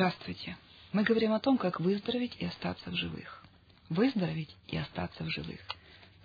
Здравствуйте. Мы говорим о том, как выздороветь и остаться в живых. Выздороветь и остаться в живых.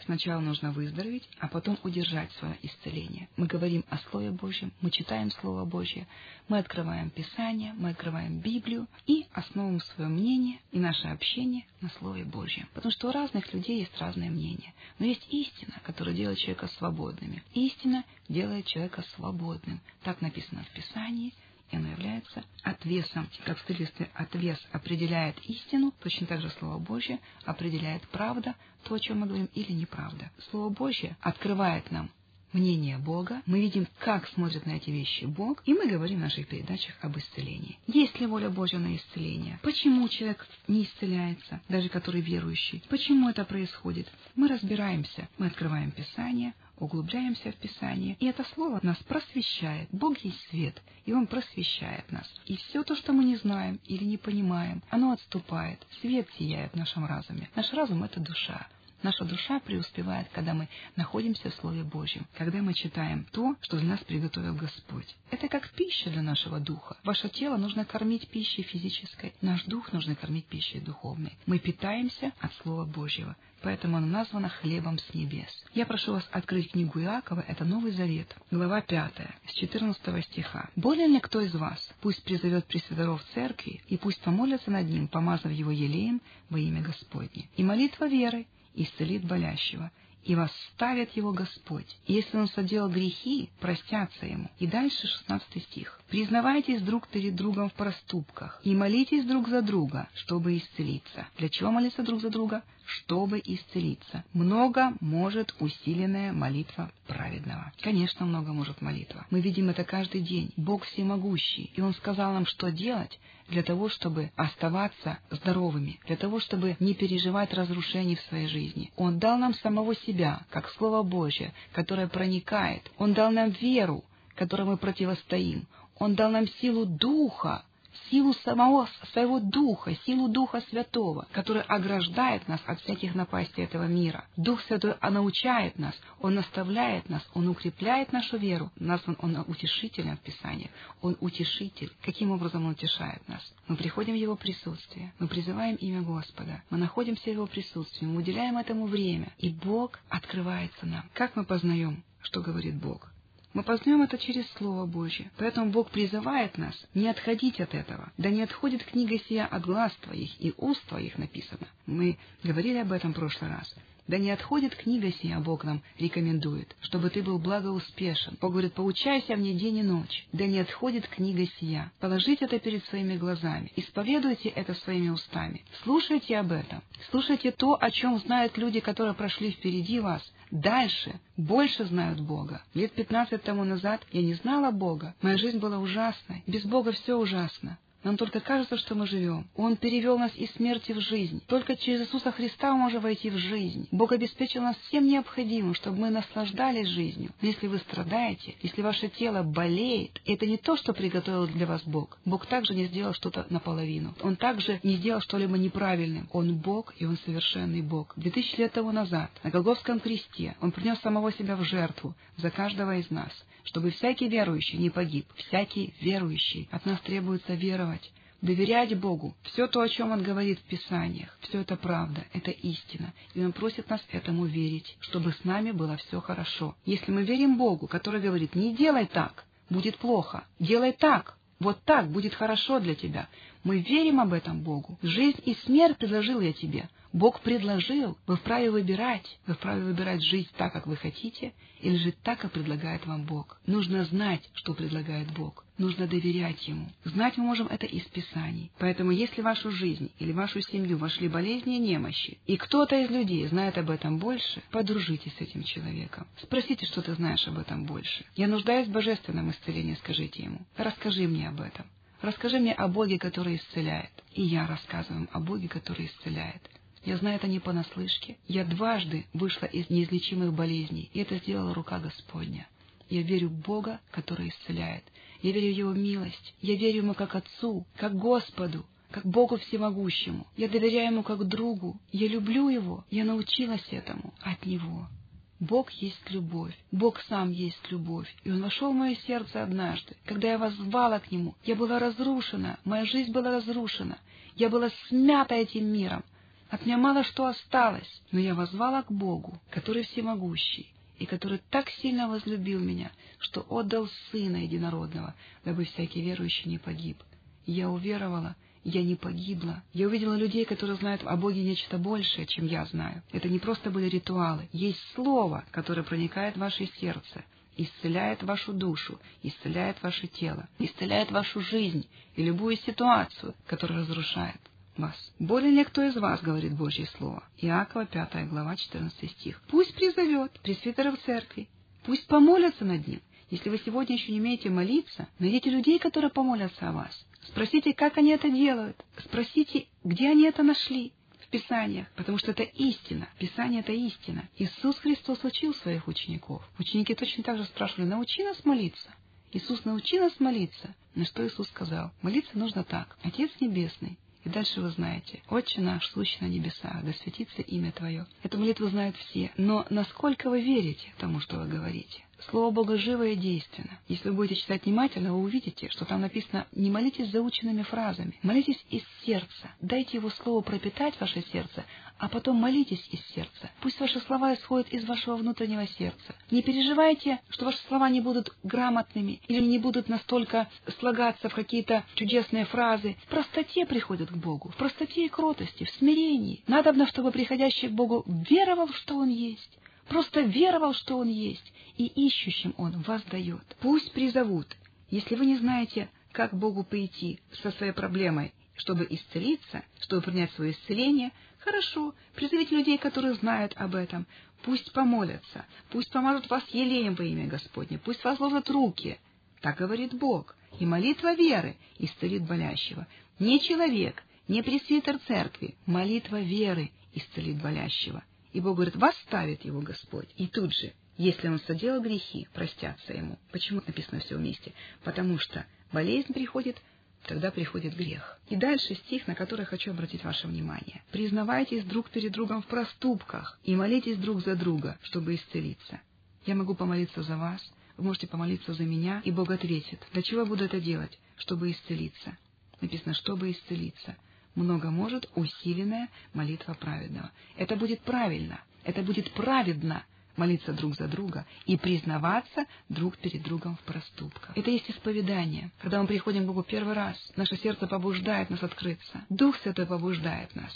Сначала нужно выздороветь, а потом удержать свое исцеление. Мы говорим о Слове Божьем, мы читаем Слово Божье, мы открываем Писание, мы открываем Библию и основываем свое мнение и наше общение на Слове Божьем. Потому что у разных людей есть разное мнение. Но есть истина, которая делает человека свободными. Истина делает человека свободным. Так написано в Писании – и оно является отвесом. Как в строительстве отвес определяет истину, точно так же Слово Божье определяет правда, то, о чем мы говорим, или неправда. Слово Божье открывает нам мнение Бога, мы видим, как смотрит на эти вещи Бог, и мы говорим в наших передачах об исцелении. Есть ли воля Божья на исцеление? Почему человек не исцеляется, даже который верующий? Почему это происходит? Мы разбираемся, мы открываем Писание, углубляемся в Писание, и это слово нас просвещает. Бог есть свет, и Он просвещает нас. И все то, что мы не знаем или не понимаем, оно отступает. Свет сияет в нашем разуме. Наш разум — это душа. Наша душа преуспевает, когда мы находимся в Слове Божьем, когда мы читаем то, что для нас приготовил Господь. Это как пища для нашего духа. Ваше тело нужно кормить пищей физической, наш дух нужно кормить пищей духовной. Мы питаемся от Слова Божьего, поэтому оно названо хлебом с небес. Я прошу вас открыть книгу Иакова, это Новый Завет, глава 5, с 14 стиха. «Болен ли кто из вас? Пусть призовет Пресвяторов церкви, и пусть помолятся над ним, помазав его елеем во имя Господне. И молитва веры исцелит болящего, и восставит его Господь. И если он соделал грехи, простятся ему. И дальше 16 стих. «Признавайтесь друг перед другом в проступках и молитесь друг за друга, чтобы исцелиться». Для чего молиться друг за друга? Чтобы исцелиться. Много может усиленная молитва праведного. Конечно, много может молитва. Мы видим это каждый день. Бог всемогущий, и Он сказал нам, что делать, для того, чтобы оставаться здоровыми, для того, чтобы не переживать разрушений в своей жизни. Он дал нам самого себя, как Слово Божье, которое проникает. Он дал нам веру, которой мы противостоим. Он дал нам силу Духа, силу самого своего Духа, силу Духа Святого, который ограждает нас от всяких напастей этого мира. Дух Святой научает нас, Он наставляет нас, Он укрепляет нашу веру. Назван Он утешителем в Писании. Он утешитель. Каким образом Он утешает нас? Мы приходим в Его присутствие, мы призываем имя Господа, мы находимся в Его присутствии, мы уделяем этому время, и Бог открывается нам. Как мы познаем, что говорит Бог? Мы познаем это через Слово Божье. Поэтому Бог призывает нас не отходить от этого. Да не отходит книга сия от глаз твоих, и уст твоих написано. Мы говорили об этом в прошлый раз. Да не отходит книга сия, Бог нам рекомендует, чтобы ты был благоуспешен. Бог говорит, поучайся мне день и ночь. Да не отходит книга сия. Положите это перед своими глазами. Исповедуйте это своими устами. Слушайте об этом. Слушайте то, о чем знают люди, которые прошли впереди вас, дальше, больше знают Бога. Лет пятнадцать тому назад я не знала Бога. Моя жизнь была ужасной. Без Бога все ужасно. Нам только кажется, что мы живем. Он перевел нас из смерти в жизнь. Только через Иисуса Христа мы можем войти в жизнь. Бог обеспечил нас всем необходимым, чтобы мы наслаждались жизнью. Но если вы страдаете, если ваше тело болеет, это не то, что приготовил для вас Бог. Бог также не сделал что-то наполовину. Он также не сделал что-либо неправильным. Он Бог, и Он совершенный Бог. Две тысячи лет тому назад на Голговском кресте Он принес самого себя в жертву за каждого из нас чтобы всякий верующий не погиб, всякий верующий. От нас требуется веровать, доверять Богу. Все то, о чем Он говорит в Писаниях, все это правда, это истина. И Он просит нас этому верить, чтобы с нами было все хорошо. Если мы верим Богу, который говорит, не делай так, будет плохо, делай так, вот так будет хорошо для тебя. Мы верим об этом Богу. Жизнь и смерть предложил я тебе. Бог предложил, вы вправе выбирать. Вы вправе выбирать жить так, как вы хотите, или жить так, как предлагает вам Бог. Нужно знать, что предлагает Бог. Нужно доверять Ему. Знать мы можем это из Писаний. Поэтому, если в вашу жизнь или в вашу семью вошли болезни и немощи, и кто-то из людей знает об этом больше, подружитесь с этим человеком. Спросите, что ты знаешь об этом больше. Я нуждаюсь в божественном исцелении, скажите ему. Расскажи мне об этом. Расскажи мне о Боге, который исцеляет. И я рассказываю о Боге, который исцеляет. Я знаю это не понаслышке. Я дважды вышла из неизлечимых болезней, и это сделала рука Господня. Я верю в Бога, который исцеляет. Я верю в Его милость. Я верю Ему как Отцу, как Господу, как Богу Всемогущему. Я доверяю Ему как другу. Я люблю Его. Я научилась этому от Него. Бог есть любовь. Бог сам есть любовь. И Он вошел в мое сердце однажды. Когда я воззвала к Нему, я была разрушена, моя жизнь была разрушена. Я была смята этим миром. От меня мало что осталось, но я возвала к Богу, который всемогущий, и который так сильно возлюбил меня, что отдал Сына Единородного, дабы всякий верующий не погиб. И я уверовала, я не погибла. Я увидела людей, которые знают о Боге нечто большее, чем я знаю. Это не просто были ритуалы. Есть Слово, которое проникает в ваше сердце, исцеляет вашу душу, исцеляет ваше тело, исцеляет вашу жизнь и любую ситуацию, которая разрушает вас. Более ли кто из вас, говорит Божье Слово? Иакова, 5 глава, 14 стих. Пусть призовет пресвитеров церкви, пусть помолятся над ним. Если вы сегодня еще не умеете молиться, найдите людей, которые помолятся о вас. Спросите, как они это делают. Спросите, где они это нашли в Писаниях, потому что это истина. Писание — это истина. Иисус Христос учил своих учеников. Ученики точно так же спрашивали, научи нас молиться. Иисус научи нас молиться. На что Иисус сказал? Молиться нужно так. Отец Небесный, и дальше вы знаете, «Отче наш, сущий на небесах, да светится имя Твое». Эту молитву знают все. Но насколько вы верите тому, что вы говорите? Слово Бога живо и действенно. Если вы будете читать внимательно, вы увидите, что там написано «не молитесь заученными фразами, молитесь из сердца, дайте Его Слову пропитать ваше сердце, а потом молитесь из сердца. Пусть ваши слова исходят из вашего внутреннего сердца. Не переживайте, что ваши слова не будут грамотными или не будут настолько слагаться в какие-то чудесные фразы. В простоте приходят к Богу, в простоте и кротости, в смирении. Надобно, чтобы приходящий к Богу веровал, что Он есть, просто веровал, что Он есть, и ищущим Он вас дает. Пусть призовут. Если вы не знаете, как Богу пойти со своей проблемой, чтобы исцелиться, чтобы принять свое исцеление, хорошо, призовите людей, которые знают об этом. Пусть помолятся, пусть помажут вас елеем во имя Господне, пусть возложат руки. Так говорит Бог. И молитва веры исцелит болящего. Не человек, не пресвитер церкви, молитва веры исцелит болящего. И Бог говорит, восставит его Господь. И тут же если он соделал грехи, простятся ему. Почему написано все вместе? Потому что болезнь приходит, тогда приходит грех. И дальше стих, на который хочу обратить ваше внимание. «Признавайтесь друг перед другом в проступках и молитесь друг за друга, чтобы исцелиться». Я могу помолиться за вас, вы можете помолиться за меня, и Бог ответит. Для чего я буду это делать? Чтобы исцелиться. Написано, чтобы исцелиться. Много может усиленная молитва праведного. Это будет правильно, это будет праведно, молиться друг за друга и признаваться друг перед другом в проступках. Это есть исповедание. Когда мы приходим к Богу первый раз, наше сердце побуждает нас открыться. Дух Святой побуждает нас.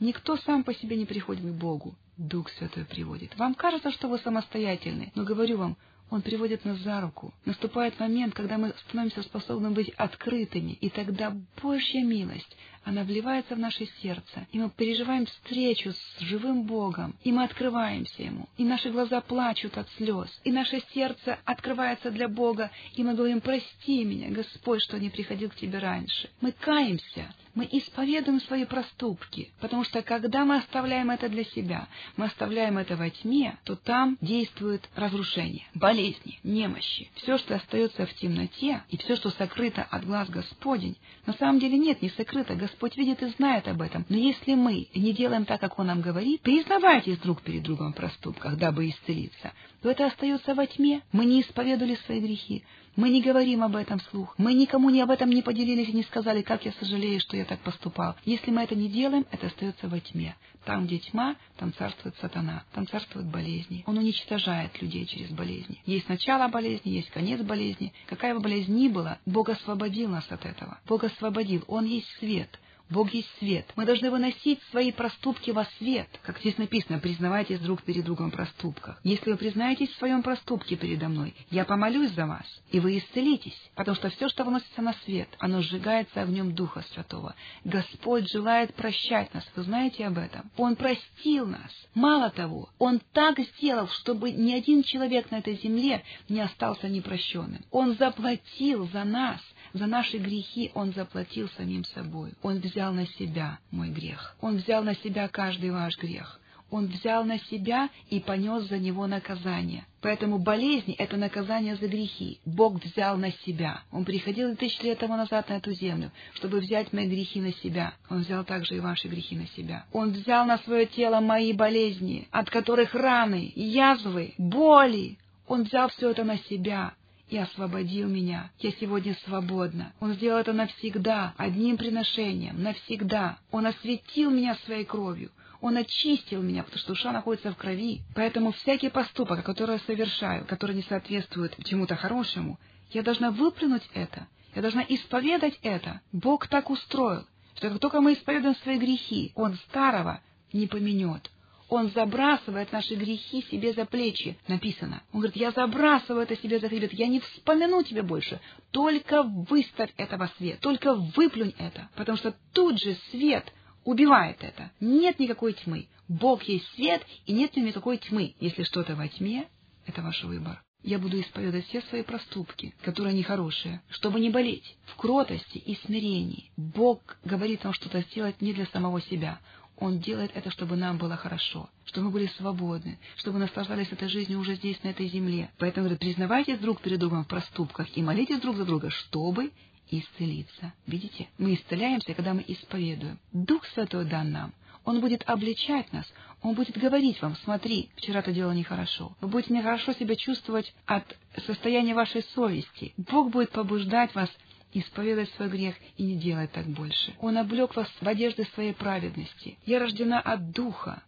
Никто сам по себе не приходит к Богу. Дух Святой приводит. Вам кажется, что вы самостоятельны, но говорю вам, он приводит нас за руку. Наступает момент, когда мы становимся способны быть открытыми, и тогда Божья милость, она вливается в наше сердце, и мы переживаем встречу с живым Богом, и мы открываемся Ему, и наши глаза плачут от слез, и наше сердце открывается для Бога, и мы говорим, прости меня, Господь, что не приходил к Тебе раньше. Мы каемся, мы исповедуем свои проступки, потому что когда мы оставляем это для себя, мы оставляем это во тьме, то там действует разрушение, болезни, немощи. Все, что остается в темноте, и все, что сокрыто от глаз Господень, на самом деле нет, не сокрыто, Господь видит и знает об этом. Но если мы не делаем так, как Он нам говорит, признавайтесь друг перед другом в проступках, дабы исцелиться, то это остается во тьме. Мы не исповедовали свои грехи, мы не говорим об этом вслух. Мы никому не об этом не поделились и не сказали, как я сожалею, что я так поступал. Если мы это не делаем, это остается во тьме. Там, где тьма, там царствует сатана, там царствуют болезни. Он уничтожает людей через болезни. Есть начало болезни, есть конец болезни. Какая бы болезнь ни была, Бог освободил нас от этого. Бог освободил. Он есть свет. Бог есть свет. Мы должны выносить свои проступки во свет. Как здесь написано, признавайтесь друг перед другом в проступках. Если вы признаетесь в своем проступке передо мной, я помолюсь за вас, и вы исцелитесь. Потому что все, что выносится на свет, оно сжигается огнем Духа Святого. Господь желает прощать нас. Вы знаете об этом? Он простил нас. Мало того, Он так сделал, чтобы ни один человек на этой земле не остался непрощенным. Он заплатил за нас. За наши грехи Он заплатил самим собой. Он взял на себя мой грех. Он взял на себя каждый ваш грех. Он взял на себя и понес за него наказание. Поэтому болезни — это наказание за грехи. Бог взял на себя. Он приходил тысячи лет тому назад на эту землю, чтобы взять мои грехи на себя. Он взял также и ваши грехи на себя. Он взял на свое тело мои болезни, от которых раны, язвы, боли. Он взял все это на себя и освободил меня. Я сегодня свободна. Он сделал это навсегда, одним приношением, навсегда. Он осветил меня своей кровью. Он очистил меня, потому что душа находится в крови. Поэтому всякий поступок, который я совершаю, который не соответствует чему-то хорошему, я должна выплюнуть это. Я должна исповедать это. Бог так устроил, что как только мы исповедуем свои грехи, Он старого не поменет. Он забрасывает наши грехи себе за плечи, написано. Он говорит, я забрасываю это себе за хребет, я не вспомину тебе больше. Только выставь это во свет, только выплюнь это, потому что тут же свет убивает это. Нет никакой тьмы. Бог есть свет, и нет никакой тьмы. Если что-то во тьме, это ваш выбор. Я буду исповедовать все свои проступки, которые нехорошие, чтобы не болеть, в кротости и смирении. Бог говорит вам что-то сделать не для самого себя. Он делает это, чтобы нам было хорошо, чтобы мы были свободны, чтобы наслаждались этой жизнью уже здесь, на этой земле. Поэтому, говорит, признавайтесь друг перед другом в проступках и молитесь друг за друга, чтобы исцелиться. Видите? Мы исцеляемся, когда мы исповедуем. Дух Святой дан нам. Он будет обличать нас, Он будет говорить вам, смотри, вчера ты делал нехорошо. Вы будете нехорошо себя чувствовать от состояния вашей совести. Бог будет побуждать вас исповедать свой грех и не делать так больше. Он облег вас в одежды своей праведности. Я рождена от Духа,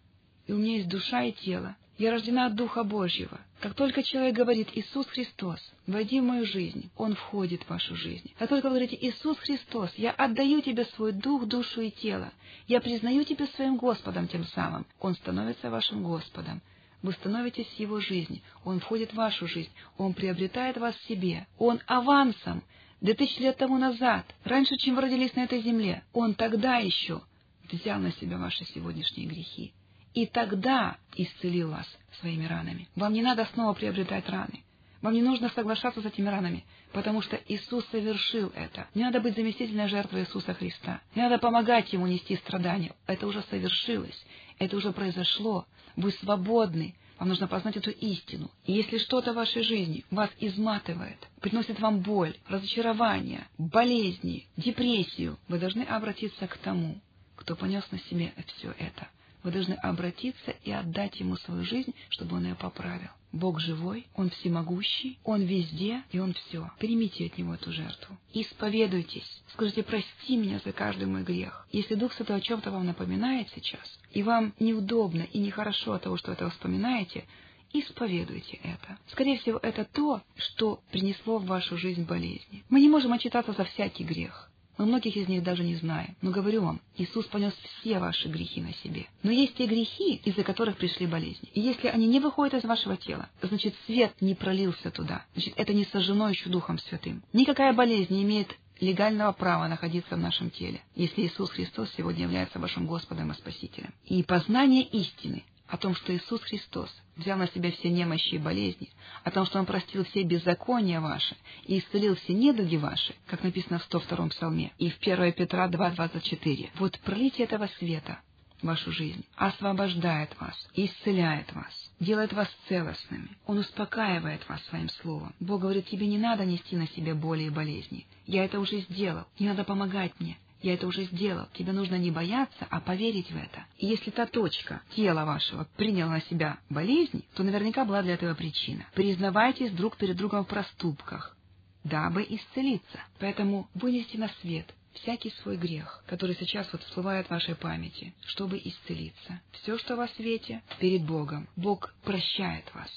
и у меня есть душа и тело. Я рождена от Духа Божьего. Как только человек говорит «Иисус Христос, войди в мою жизнь», Он входит в вашу жизнь. Как только вы говорите «Иисус Христос, я отдаю тебе свой дух, душу и тело, я признаю тебя своим Господом тем самым», Он становится вашим Господом. Вы становитесь Его жизнь, Он входит в вашу жизнь, Он приобретает вас себе, Он авансом, две тысячи лет тому назад, раньше, чем вы родились на этой земле, Он тогда еще взял на себя ваши сегодняшние грехи и тогда исцелил вас своими ранами. Вам не надо снова приобретать раны. Вам не нужно соглашаться с этими ранами, потому что Иисус совершил это. Не надо быть заместительной жертвой Иисуса Христа. Не надо помогать Ему нести страдания. Это уже совершилось. Это уже произошло. Вы свободны. Вам нужно познать эту истину. И если что-то в вашей жизни вас изматывает, приносит вам боль, разочарование, болезни, депрессию, вы должны обратиться к тому, кто понес на себе все это. Вы должны обратиться и отдать Ему свою жизнь, чтобы Он ее поправил. Бог живой, Он всемогущий, Он везде, и Он все. Примите от Него эту жертву. Исповедуйтесь. Скажите, прости меня за каждый мой грех. Если Дух Святой о чем-то вам напоминает сейчас, и вам неудобно и нехорошо от того, что это вспоминаете, исповедуйте это. Скорее всего, это то, что принесло в вашу жизнь болезни. Мы не можем отчитаться за всякий грех. Мы многих из них даже не знаем. Но говорю вам, Иисус понес все ваши грехи на себе. Но есть те грехи, из-за которых пришли болезни. И если они не выходят из вашего тела, значит, свет не пролился туда. Значит, это не сожжено еще Духом Святым. Никакая болезнь не имеет легального права находиться в нашем теле, если Иисус Христос сегодня является вашим Господом и Спасителем. И познание истины о том, что Иисус Христос взял на себя все немощи и болезни, о том, что Он простил все беззакония ваши и исцелил все недуги ваши, как написано в 102-м псалме и в 1 Петра 2.24. Вот пролитие этого света в вашу жизнь освобождает вас, исцеляет вас, делает вас целостными. Он успокаивает вас своим словом. Бог говорит, тебе не надо нести на себе боли и болезни. Я это уже сделал. Не надо помогать мне. Я это уже сделал. Тебе нужно не бояться, а поверить в это. И если та точка тела вашего приняла на себя болезнь, то наверняка была для этого причина. Признавайтесь друг перед другом в проступках, дабы исцелиться. Поэтому вынести на свет всякий свой грех, который сейчас вот всплывает в вашей памяти, чтобы исцелиться. Все, что во свете, перед Богом. Бог прощает вас.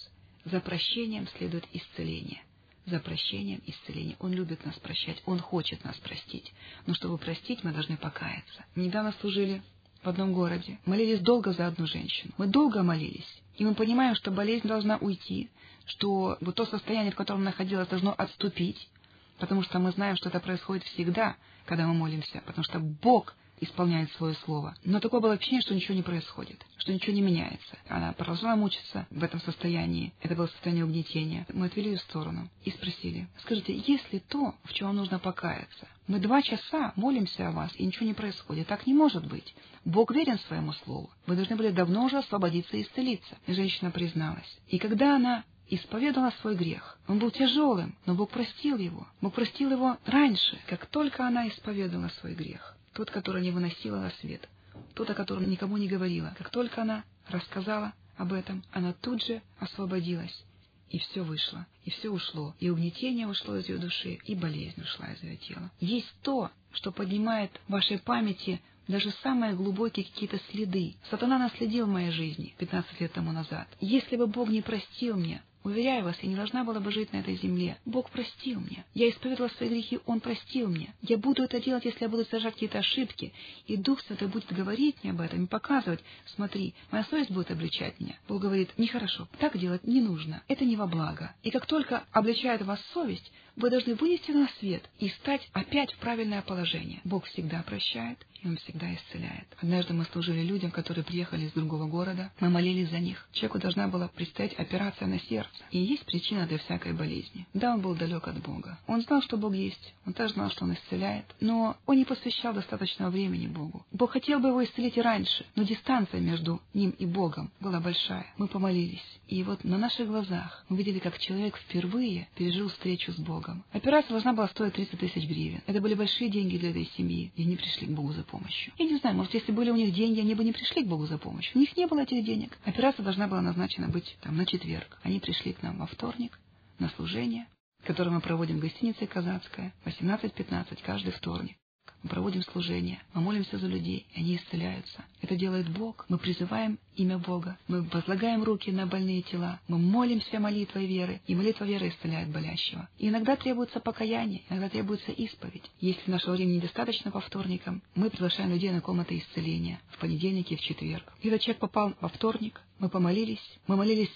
За прощением следует исцеление за прощением и исцелением. Он любит нас прощать, Он хочет нас простить. Но чтобы простить, мы должны покаяться. Недавно служили в одном городе. Молились долго за одну женщину. Мы долго молились. И мы понимаем, что болезнь должна уйти, что вот то состояние, в котором находилась, должно отступить, потому что мы знаем, что это происходит всегда, когда мы молимся, потому что Бог исполняет свое слово. Но такое было ощущение, что ничего не происходит, что ничего не меняется. Она продолжала мучиться в этом состоянии. Это было состояние угнетения. Мы отвели ее в сторону и спросили, скажите, есть ли то, в чем нужно покаяться? Мы два часа молимся о вас, и ничего не происходит. Так не может быть. Бог верен своему слову. Вы должны были давно уже освободиться и исцелиться. И женщина призналась. И когда она исповедала свой грех. Он был тяжелым, но Бог простил его. Бог простил его раньше, как только она исповедала свой грех. Тот, который не выносила на свет. Тот, о котором никому не говорила. Как только она рассказала об этом, она тут же освободилась. И все вышло, и все ушло, и угнетение ушло из ее души, и болезнь ушла из ее тела. Есть то, что поднимает в вашей памяти даже самые глубокие какие-то следы. Сатана наследил в моей жизни 15 лет тому назад. Если бы Бог не простил мне, Уверяю вас, я не должна была бы жить на этой земле. Бог простил мне. Я исповедовала свои грехи, Он простил мне. Я буду это делать, если я буду совершать какие-то ошибки. И Дух Святой будет говорить мне об этом и показывать. Смотри, моя совесть будет обличать меня. Бог говорит, нехорошо, так делать не нужно. Это не во благо. И как только обличает вас совесть, вы должны вынести на свет и стать опять в правильное положение. Бог всегда прощает, и Он всегда исцеляет. Однажды мы служили людям, которые приехали из другого города. Мы молились за них. Человеку должна была предстоять операция на сердце. И есть причина для всякой болезни. Да, он был далек от Бога. Он знал, что Бог есть. Он также знал, что Он исцеляет. Но он не посвящал достаточного времени Богу. Бог хотел бы его исцелить и раньше, но дистанция между ним и Богом была большая. Мы помолились. И вот на наших глазах мы видели, как человек впервые пережил встречу с Богом. Богом. Операция должна была стоить 30 тысяч гривен. Это были большие деньги для этой семьи, и они пришли к Богу за помощью. Я не знаю, может, если были у них деньги, они бы не пришли к Богу за помощью. У них не было этих денег. Операция должна была назначена быть там на четверг. Они пришли к нам во вторник на служение, которое мы проводим в гостинице «Казацкая» 18-15 каждый вторник. Мы проводим служение, мы молимся за людей, и они исцеляются. Это делает Бог. Мы призываем имя Бога, мы возлагаем руки на больные тела, мы молимся молитвой веры, и молитва веры исцеляет болящего. И иногда требуется покаяние, иногда требуется исповедь. Если нашего времени недостаточно по вторникам, мы приглашаем людей на комнаты исцеления в понедельник и в четверг. Когда человек попал во вторник, мы помолились, мы молились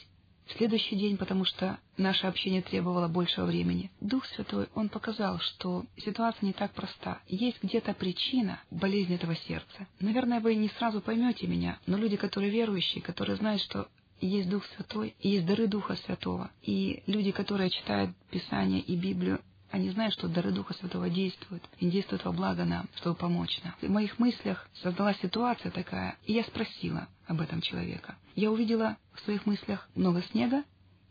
в следующий день, потому что наше общение требовало большего времени. Дух Святой, Он показал, что ситуация не так проста. Есть где-то причина болезни этого сердца. Наверное, вы не сразу поймете меня, но люди, которые верующие, которые знают, что есть Дух Святой, и есть дары Духа Святого, и люди, которые читают Писание и Библию, они знают, что дары Духа Святого действуют, и действуют во благо нам, чтобы помочь нам. В моих мыслях создалась ситуация такая, и я спросила об этом человека. Я увидела в своих мыслях много снега,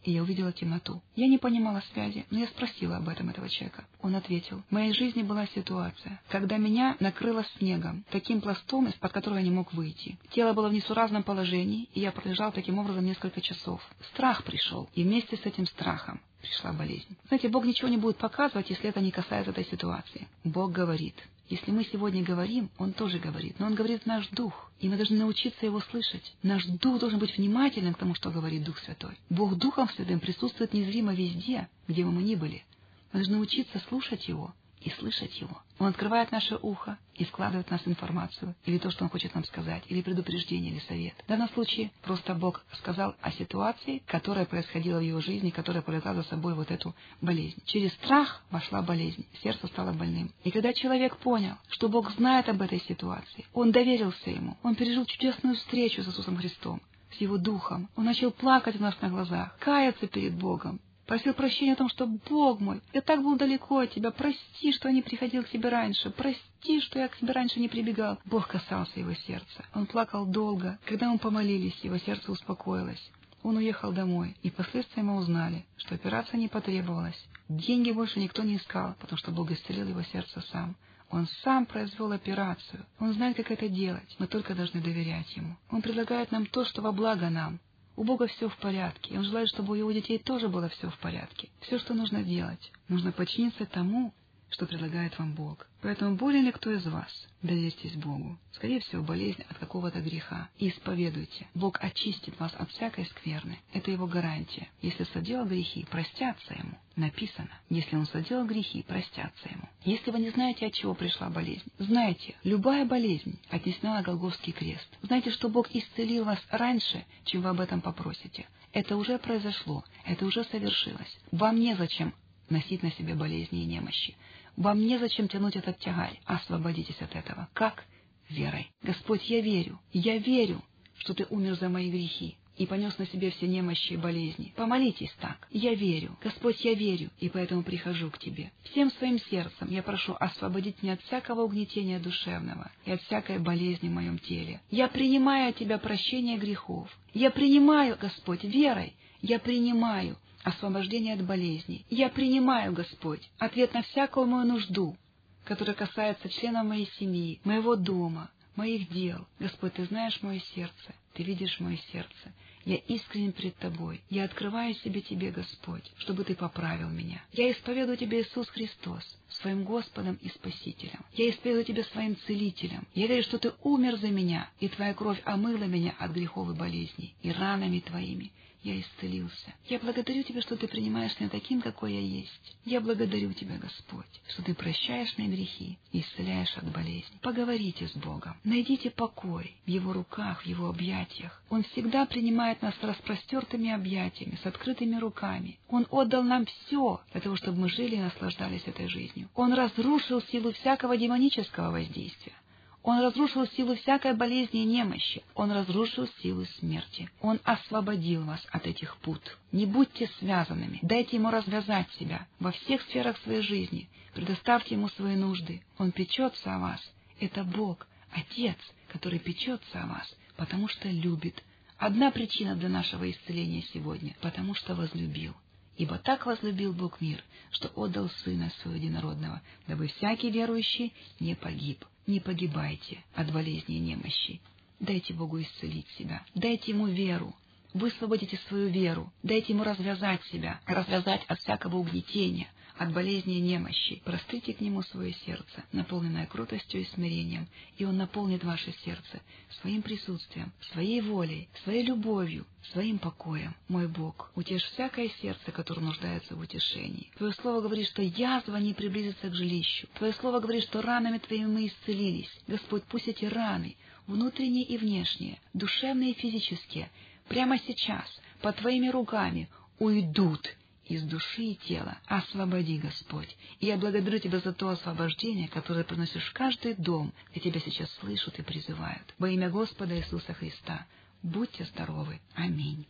и я увидела темноту. Я не понимала связи, но я спросила об этом этого человека. Он ответил, в моей жизни была ситуация, когда меня накрыло снегом, таким пластом, из-под которого я не мог выйти. Тело было в несуразном положении, и я пролежал таким образом несколько часов. Страх пришел, и вместе с этим страхом пришла болезнь. Знаете, Бог ничего не будет показывать, если это не касается этой ситуации. Бог говорит. Если мы сегодня говорим, Он тоже говорит, но Он говорит наш дух, и мы должны научиться Его слышать. Наш дух должен быть внимательным к тому, что говорит Дух Святой. Бог Духом Святым присутствует незримо везде, где бы мы ни были. Мы должны учиться слушать Его и слышать Его. Он открывает наше ухо и вкладывает в нас информацию, или то, что Он хочет нам сказать, или предупреждение, или совет. В данном случае просто Бог сказал о ситуации, которая происходила в его жизни, которая повлекла за собой вот эту болезнь. Через страх вошла болезнь, сердце стало больным. И когда человек понял, что Бог знает об этой ситуации, он доверился Ему, он пережил чудесную встречу с Иисусом Христом, с Его Духом. Он начал плакать у нас на глазах, каяться перед Богом, Просил прощения о том, что «Бог мой, я так был далеко от Тебя, прости, что я не приходил к Тебе раньше, прости, что я к Тебе раньше не прибегал». Бог касался его сердца. Он плакал долго. Когда мы помолились, его сердце успокоилось. Он уехал домой, и впоследствии мы узнали, что операция не потребовалась. Деньги больше никто не искал, потому что Бог исцелил его сердце сам. Он сам произвел операцию. Он знает, как это делать. Мы только должны доверять ему. Он предлагает нам то, что во благо нам. У Бога все в порядке, и Он желает, чтобы у Его детей тоже было все в порядке. Все, что нужно делать, нужно подчиниться тому, что предлагает вам Бог. Поэтому болен ли кто из вас? Доверьтесь Богу. Скорее всего, болезнь от какого-то греха. И исповедуйте. Бог очистит вас от всякой скверны. Это его гарантия. Если соделал грехи, простятся ему. Написано, если он соделал грехи, простятся ему. Если вы не знаете, от чего пришла болезнь, знайте, любая болезнь отнесена на Голговский крест. Знайте, что Бог исцелил вас раньше, чем вы об этом попросите. Это уже произошло, это уже совершилось. Вам незачем носить на себе болезни и немощи. Вам незачем тянуть этот тягарь. Освободитесь от этого. Как? верой. Господь, я верю, я верю, что Ты умер за мои грехи и понес на себе все немощи и болезни. Помолитесь так. Я верю. Господь, я верю, и поэтому прихожу к Тебе. Всем своим сердцем я прошу освободить меня от всякого угнетения душевного и от всякой болезни в моем теле. Я принимаю от Тебя прощение грехов. Я принимаю, Господь, верой. Я принимаю освобождение от болезней. Я принимаю, Господь, ответ на всякую мою нужду, которая касается членов моей семьи, моего дома, моих дел. Господь, Ты знаешь мое сердце, Ты видишь мое сердце. Я искренен пред Тобой. Я открываю себе Тебе, Господь, чтобы Ты поправил меня. Я исповедую Тебе, Иисус Христос, своим Господом и Спасителем. Я исповедую Тебя своим Целителем. Я верю, что Ты умер за меня, и Твоя кровь омыла меня от грехов и болезней, и ранами Твоими я исцелился. Я благодарю Тебя, что Ты принимаешь меня таким, какой я есть. Я благодарю Тебя, Господь, что Ты прощаешь мои грехи и исцеляешь от болезни. Поговорите с Богом. Найдите покой в Его руках, в Его объятиях. Он всегда принимает нас с распростертыми объятиями, с открытыми руками. Он отдал нам все для того, чтобы мы жили и наслаждались этой жизнью. Он разрушил силу всякого демонического воздействия. Он разрушил силу всякой болезни и немощи. Он разрушил силу смерти. Он освободил вас от этих пут. Не будьте связанными. Дайте ему развязать себя во всех сферах своей жизни. Предоставьте ему свои нужды. Он печется о вас. Это Бог, Отец, который печется о вас, потому что любит. Одна причина для нашего исцеления сегодня — потому что возлюбил. Ибо так возлюбил Бог мир, что отдал Сына Своего Единородного, дабы всякий верующий не погиб. Не погибайте от болезни и немощи. Дайте Богу исцелить себя. Дайте Ему веру. Высвободите свою веру. Дайте Ему развязать себя, развязать от всякого угнетения, от болезни и немощи. Простите к Нему свое сердце, наполненное крутостью и смирением, и Он наполнит ваше сердце своим присутствием, своей волей, своей любовью, своим покоем. Мой Бог, утешь всякое сердце, которое нуждается в утешении. Твое слово говорит, что язва не приблизится к жилищу. Твое слово говорит, что ранами Твоими мы исцелились. Господь, пусть эти раны, внутренние и внешние, душевные и физические, прямо сейчас, под Твоими руками, уйдут из души и тела. Освободи, Господь. И я благодарю Тебя за то освобождение, которое приносишь в каждый дом, где Тебя сейчас слышат и призывают. Во имя Господа Иисуса Христа. Будьте здоровы. Аминь.